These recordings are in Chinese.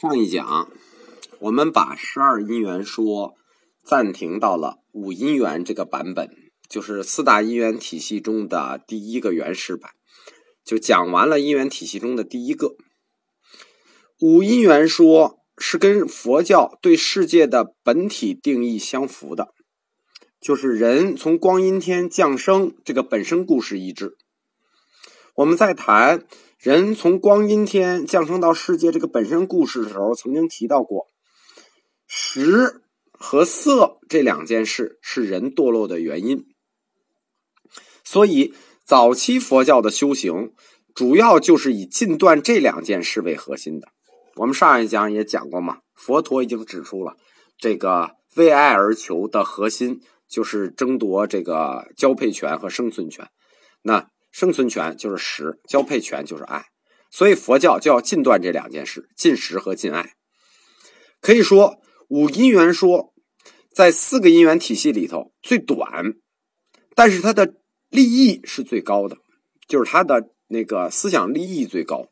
上一讲，我们把十二因缘说暂停到了五因缘这个版本，就是四大因缘体系中的第一个原始版，就讲完了因缘体系中的第一个。五因缘说是跟佛教对世界的本体定义相符的，就是人从光阴天降生这个本身故事一致。我们在谈。人从光阴天降生到世界这个本身故事的时候，曾经提到过，食和色这两件事是人堕落的原因。所以，早期佛教的修行主要就是以禁断这两件事为核心的。我们上一讲也讲过嘛，佛陀已经指出了，这个为爱而求的核心就是争夺这个交配权和生存权。那。生存权就是食，交配权就是爱，所以佛教就要禁断这两件事：禁食和禁爱。可以说，五因缘说在四个因缘体系里头最短，但是它的利益是最高的，就是它的那个思想利益最高。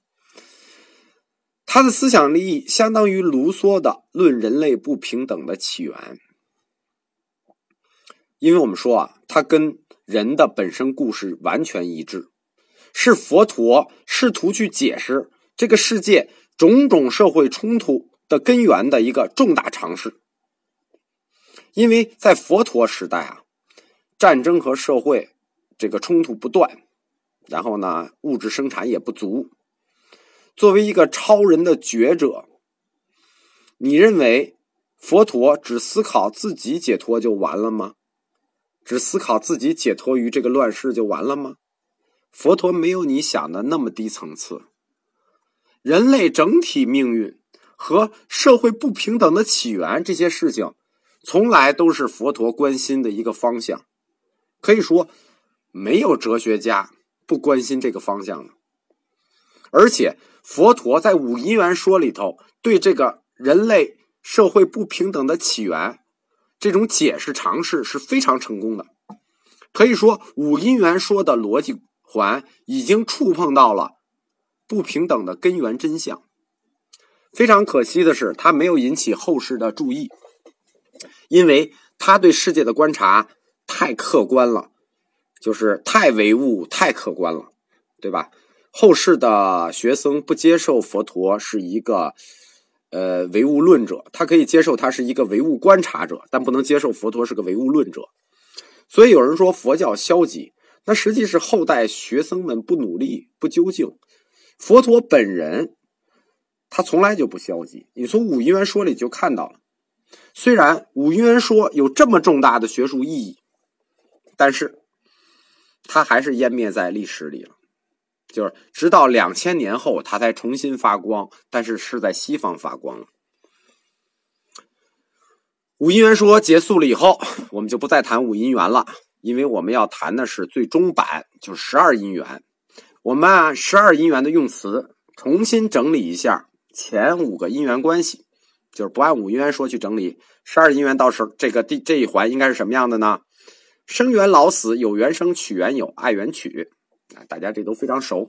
它的思想利益相当于卢梭的《论人类不平等的起源》，因为我们说啊，它跟。人的本身故事完全一致，是佛陀试图去解释这个世界种种社会冲突的根源的一个重大尝试。因为在佛陀时代啊，战争和社会这个冲突不断，然后呢，物质生产也不足。作为一个超人的觉者，你认为佛陀只思考自己解脱就完了吗？只思考自己解脱于这个乱世就完了吗？佛陀没有你想的那么低层次。人类整体命运和社会不平等的起源这些事情，从来都是佛陀关心的一个方向。可以说，没有哲学家不关心这个方向的。而且，佛陀在五因缘说里头，对这个人类社会不平等的起源。这种解释尝试是非常成功的，可以说五因缘说的逻辑环已经触碰到了不平等的根源真相。非常可惜的是，他没有引起后世的注意，因为他对世界的观察太客观了，就是太唯物、太客观了，对吧？后世的学生不接受佛陀是一个。呃，唯物论者，他可以接受他是一个唯物观察者，但不能接受佛陀是个唯物论者。所以有人说佛教消极，那实际是后代学生们不努力、不究竟。佛陀本人他从来就不消极，你从五因缘说里就看到了。虽然五因缘说有这么重大的学术意义，但是他还是湮灭在历史里了。就是直到两千年后，它才重新发光，但是是在西方发光了。五因缘说结束了以后，我们就不再谈五因缘了，因为我们要谈的是最终版，就是十二因缘。我们按十二因缘的用词重新整理一下前五个因缘关系，就是不按五因缘说去整理十二因缘。到时候这个第这一环应该是什么样的呢？生缘老死，有缘生，取缘有，爱缘取。啊，大家这都非常熟。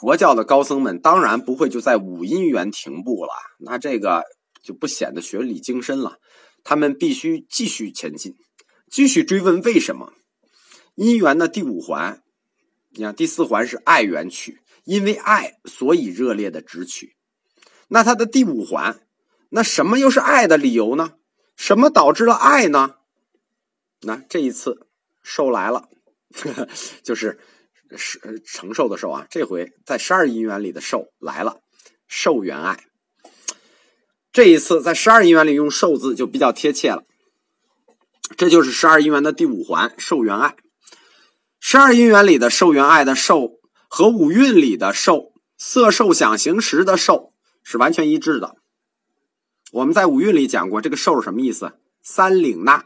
佛教的高僧们当然不会就在五因缘停步了，那这个就不显得学理精深了。他们必须继续前进，继续追问为什么。因缘的第五环，你看第四环是爱缘取，因为爱所以热烈的直取。那它的第五环，那什么又是爱的理由呢？什么导致了爱呢？那这一次受来了。就是是承受的受啊，这回在十二因缘里的受来了，受缘爱。这一次在十二因缘里用受字就比较贴切了，这就是十二因缘的第五环受缘爱。十二因缘里的受缘爱的受和五蕴里的受色受想行识的受是完全一致的。我们在五蕴里讲过，这个受是什么意思？三领纳。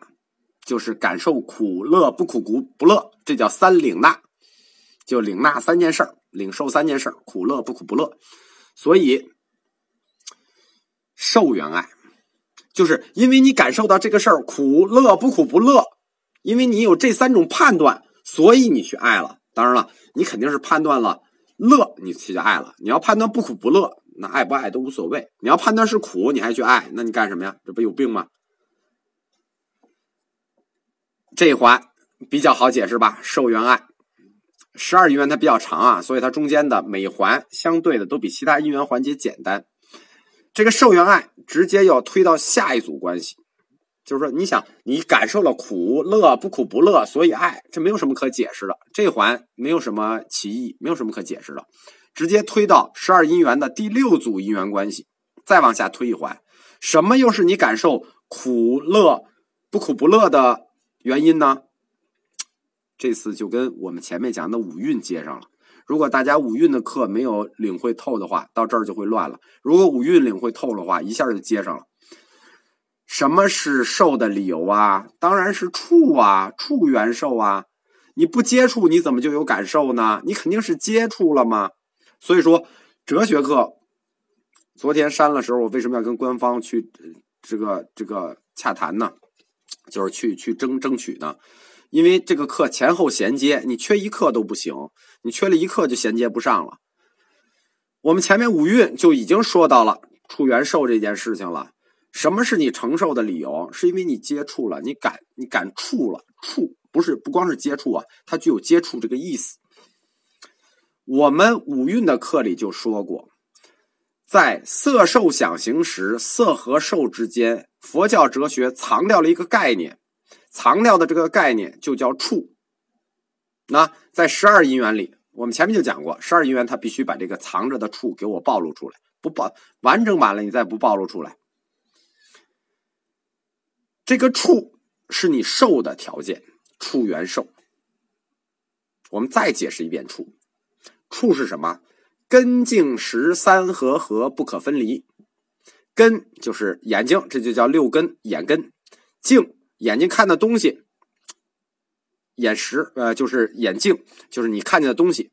就是感受苦乐不苦不不乐，这叫三领纳，就领纳三件事领受三件事苦乐不苦不乐。所以受缘爱，就是因为你感受到这个事儿苦乐不苦不乐，因为你有这三种判断，所以你去爱了。当然了，你肯定是判断了乐，你去就爱了。你要判断不苦不乐，那爱不爱都无所谓。你要判断是苦，你还去爱，那你干什么呀？这不有病吗？这一环比较好解释吧？受元爱，十二因缘它比较长啊，所以它中间的每一环相对的都比其他因缘环节简单。这个受元爱直接要推到下一组关系，就是说，你想你感受了苦乐不苦不乐，所以爱，这没有什么可解释的。这一环没有什么歧义，没有什么可解释的，直接推到十二因缘的第六组因缘关系，再往下推一环，什么又是你感受苦乐不苦不乐的原因呢？这次就跟我们前面讲的五蕴接上了。如果大家五蕴的课没有领会透的话，到这儿就会乱了。如果五蕴领会透的话，一下就接上了。什么是受的理由啊？当然是触啊，触缘受啊。你不接触，你怎么就有感受呢？你肯定是接触了嘛。所以说，哲学课昨天删了时候，我为什么要跟官方去这个这个洽谈呢？就是去去争争取的？因为这个课前后衔接，你缺一课都不行，你缺了一课就衔接不上了。我们前面五蕴就已经说到了触缘受这件事情了。什么是你承受的理由？是因为你接触了，你感你感触了，触不是不光是接触啊，它具有接触这个意思。我们五蕴的课里就说过，在色受想行识，色和受之间，佛教哲学藏掉了一个概念。藏掉的这个概念就叫处。那在十二因缘里，我们前面就讲过，十二因缘它必须把这个藏着的处给我暴露出来，不暴完整完了，你再不暴露出来，这个处是你受的条件，处缘受。我们再解释一遍处，处是什么？根境识三合合不可分离，根就是眼睛，这就叫六根，眼根，境。眼睛看的东西，眼识，呃，就是眼镜，就是你看见的东西，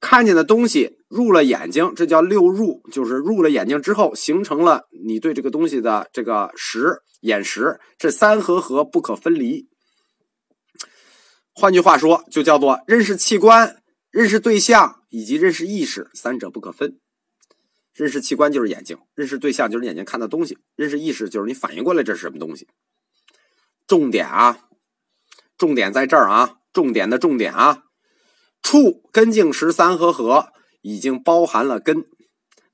看见的东西入了眼睛，这叫六入，就是入了眼睛之后，形成了你对这个东西的这个识，眼识，这三合合不可分离。换句话说，就叫做认识器官、认识对象以及认识意识三者不可分。认识器官就是眼睛，认识对象就是眼睛看的东西，认识意识就是你反应过来这是什么东西。重点啊，重点在这儿啊，重点的重点啊，触根境十三合合已经包含了根，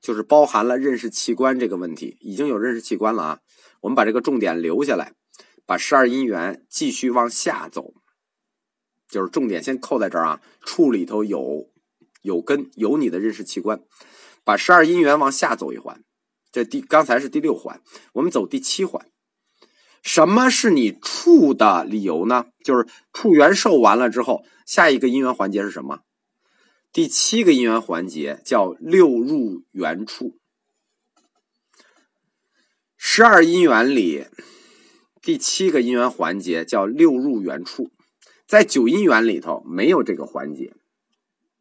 就是包含了认识器官这个问题，已经有认识器官了啊。我们把这个重点留下来，把十二因缘继续往下走，就是重点先扣在这儿啊。处里头有有根，有你的认识器官，把十二因缘往下走一环，这第刚才是第六环，我们走第七环。什么是你处的理由呢？就是处缘受完了之后，下一个因缘环节是什么？第七个因缘环节叫六入缘处。十二因缘里，第七个因缘环节叫六入缘处，在九因缘里头没有这个环节。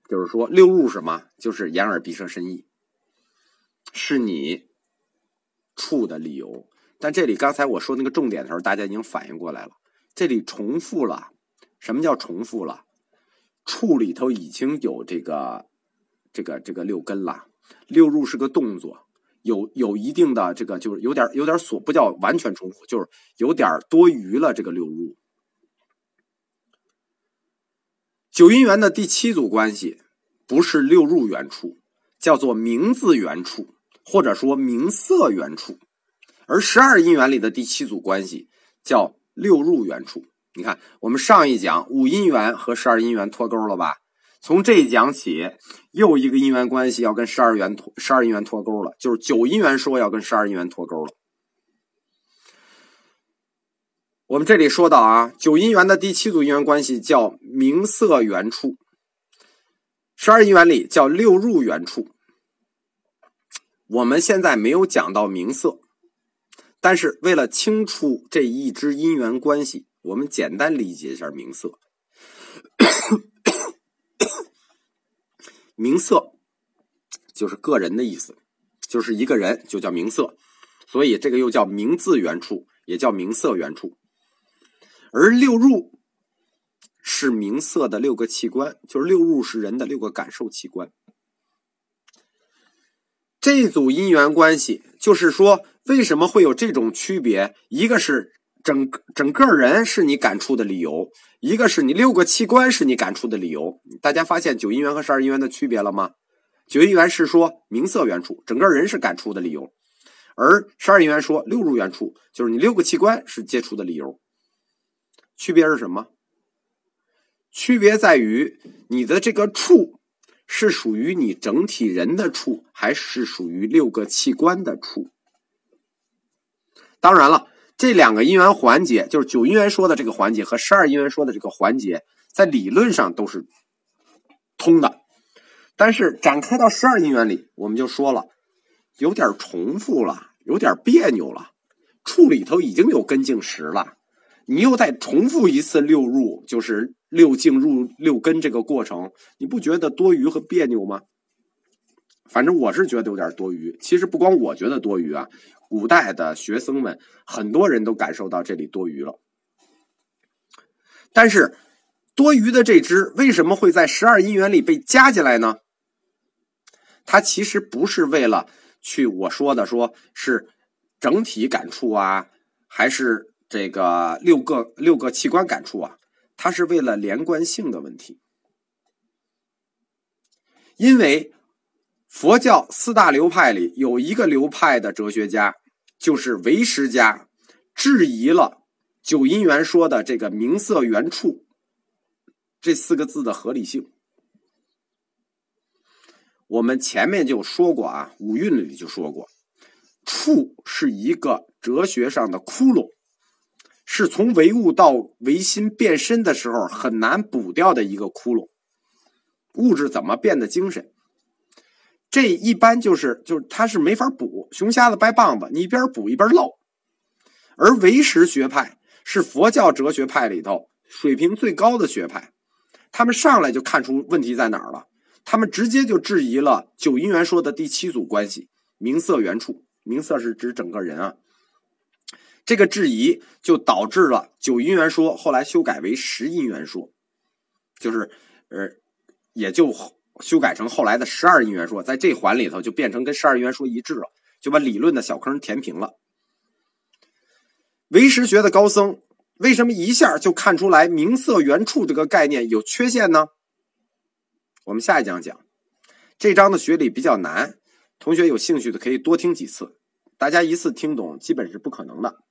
就是说，六入什么？就是眼耳鼻舌身意，是你处的理由。但这里刚才我说那个重点的时候，大家已经反应过来了。这里重复了，什么叫重复了？处里头已经有这个、这个、这个六根了。六入是个动作，有有一定的这个，就是有点有点所不叫完全重复，就是有点多余了。这个六入，九因缘的第七组关系不是六入缘处，叫做名字缘处，或者说名色缘处。而十二因缘里的第七组关系叫六入缘处。你看，我们上一讲五因缘和十二因缘脱钩了吧？从这一讲起，又一个因缘关系要跟十二缘脱十二因缘脱钩了，就是九因缘说要跟十二因缘脱钩了。我们这里说到啊，九因缘的第七组因缘关系叫名色缘处，十二因缘里叫六入缘处。我们现在没有讲到名色。但是为了清楚这一支因缘关系，我们简单理解一下名色。名色就是个人的意思，就是一个人就叫名色，所以这个又叫名字缘处，也叫名色缘处。而六入是名色的六个器官，就是六入是人的六个感受器官。这组因缘关系，就是说为什么会有这种区别？一个是整整个人是你感触的理由，一个是你六个器官是你感触的理由。大家发现九因缘和十二因缘的区别了吗？九因缘是说名色缘处，整个人是感触的理由；而十二因缘说六入缘处，就是你六个器官是接触的理由。区别是什么？区别在于你的这个处是属于你整体人的处，还是属于六个器官的处？当然了，这两个因缘环节，就是九因缘说的这个环节和十二因缘说的这个环节，在理论上都是通的。但是展开到十二因缘里，我们就说了，有点重复了，有点别扭了。处里头已经有根茎实了。你又再重复一次六入，就是六进入六根这个过程，你不觉得多余和别扭吗？反正我是觉得有点多余。其实不光我觉得多余啊，古代的学僧们很多人都感受到这里多余了。但是多余的这支为什么会在十二因缘里被加进来呢？它其实不是为了去我说的说是整体感触啊，还是？这个六个六个器官感触啊，它是为了连贯性的问题。因为佛教四大流派里有一个流派的哲学家，就是唯识家，质疑了九因缘说的这个名色缘处这四个字的合理性。我们前面就说过啊，五蕴里就说过，处是一个哲学上的窟窿。是从唯物到唯心变身的时候很难补掉的一个窟窿。物质怎么变得精神？这一般就是就是它是没法补。熊瞎子掰棒子，你一边补一边漏。而唯识学派是佛教哲学派里头水平最高的学派，他们上来就看出问题在哪儿了。他们直接就质疑了九因缘说的第七组关系：名色缘处。名色是指整个人啊。这个质疑就导致了九因缘说后来修改为十因缘说，就是呃，也就修改成后来的十二因缘说，在这环里头就变成跟十二因缘说一致了，就把理论的小坑填平了。唯识学的高僧为什么一下就看出来名色缘处这个概念有缺陷呢？我们下一讲讲，这章的学理比较难，同学有兴趣的可以多听几次，大家一次听懂基本是不可能的。